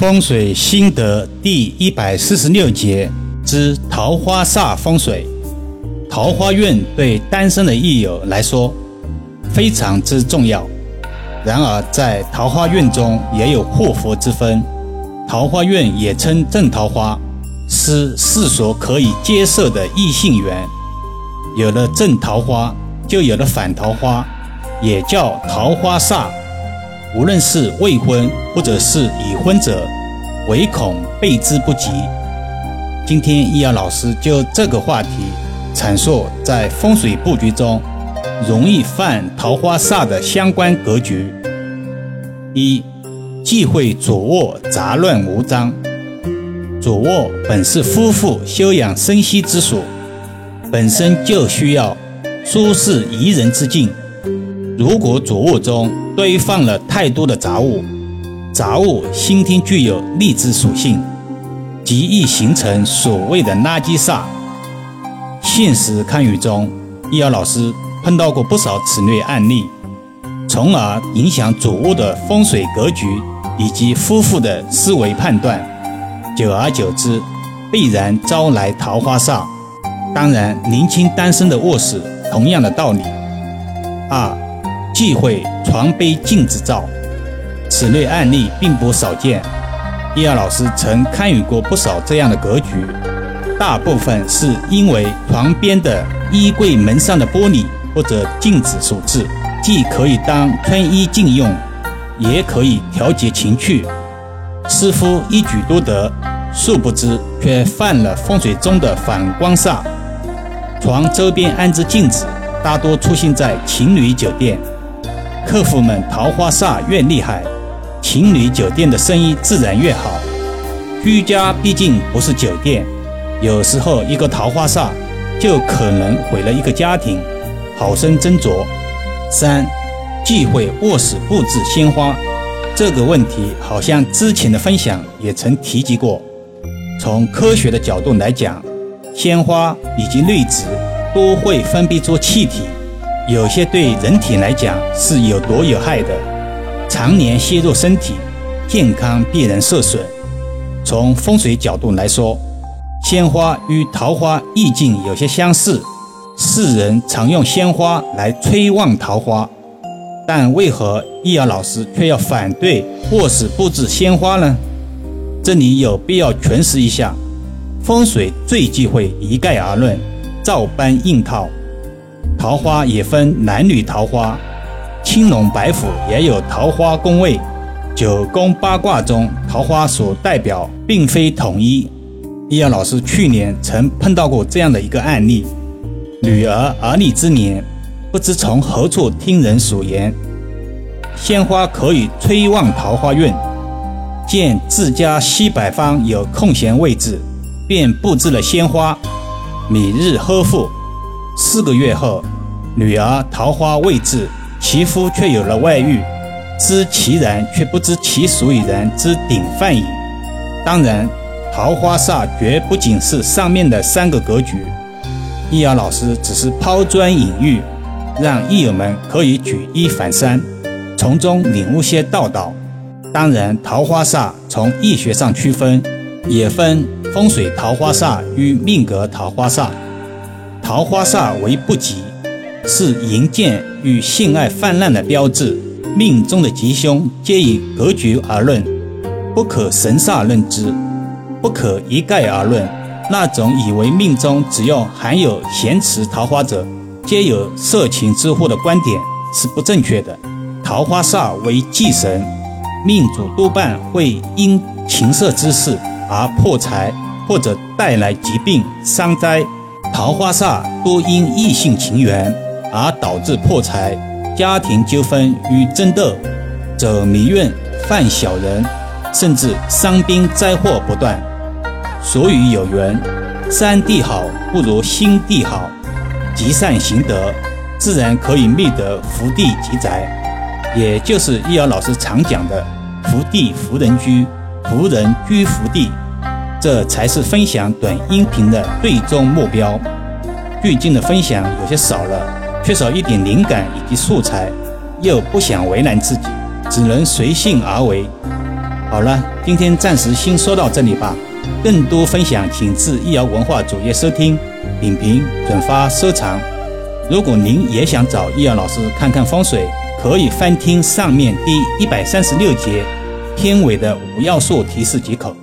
风水心得第一百四十六节之桃花煞风水。桃花运对单身的益友来说非常之重要。然而，在桃花运中也有祸福之分。桃花运也称正桃花，是世俗可以接受的异性缘。有了正桃花，就有了反桃花，也叫桃花煞。无论是未婚或者是已婚者，唯恐备之不及。今天易遥老师就这个话题阐述在风水布局中容易犯桃花煞的相关格局。一、忌讳左卧杂乱无章。左卧本是夫妇休养生息之所，本身就需要舒适宜人之境。如果主卧中堆放了太多的杂物，杂物先天具有力之属性，极易形成所谓的垃圾煞。现实堪舆中，易遥老师碰到过不少此类案例，从而影响主卧的风水格局以及夫妇的思维判断，久而久之，必然招来桃花煞。当然，年轻单身的卧室同样的道理。二。忌讳床边镜子照，此类案例并不少见。易遥老师曾参与过不少这样的格局，大部分是因为床边的衣柜门上的玻璃或者镜子所致，既可以当穿衣镜用，也可以调节情趣，似乎一举多得。殊不知，却犯了风水中的反光煞。床周边安置镜子，大多出现在情侣酒店。客户们桃花煞越厉害，情侣酒店的生意自然越好。居家毕竟不是酒店，有时候一个桃花煞就可能毁了一个家庭，好生斟酌。三，忌讳卧室布置鲜花，这个问题好像之前的分享也曾提及过。从科学的角度来讲，鲜花以及绿植都会分泌出气体。有些对人体来讲是有毒有害的，常年吸入身体，健康必然受损。从风水角度来说，鲜花与桃花意境有些相似，世人常用鲜花来催旺桃花。但为何易遥老师却要反对卧室布置鲜花呢？这里有必要诠释一下，风水最忌讳一概而论，照搬硬套。桃花也分男女桃花，青龙白虎也有桃花宫位。九宫八卦中，桃花所代表并非统一。易阳老师去年曾碰到过这样的一个案例：女儿而立之年，不知从何处听人所言，鲜花可以催旺桃花运。见自家西北方有空闲位置，便布置了鲜花，每日呵护。四个月后，女儿桃花未至，其夫却有了外遇，知其然却不知其所以然之典范矣。当然，桃花煞绝不仅是上面的三个格局。易遥老师只是抛砖引玉，让易友们可以举一反三，从中领悟些道道。当然，桃花煞从易学上区分，也分风水桃花煞与命格桃花煞。桃花煞为不吉，是淫贱与性爱泛滥的标志。命中的吉凶皆以格局而论，不可神煞论之，不可一概而论。那种以为命中只要含有咸池桃花者，皆有色情之祸的观点是不正确的。桃花煞为忌神，命主多半会因情色之事而破财，或者带来疾病伤灾。桃花煞多因异性情缘而导致破财、家庭纠纷与争斗，走迷运、犯小人，甚至伤兵灾祸不断。所以有缘，山地好不如心地好，积善行德，自然可以觅得福地吉宅，也就是易遥老师常讲的“福地福人居，福人居福地”。这才是分享短音频的最终目标。最近的分享有些少了，缺少一点灵感以及素材，又不想为难自己，只能随性而为。好了，今天暂时先说到这里吧。更多分享，请至易瑶文化主页收听、点评、转发、收藏。如果您也想找易瑶老师看看风水，可以翻听上面第一百三十六节片尾的五要素提示即可。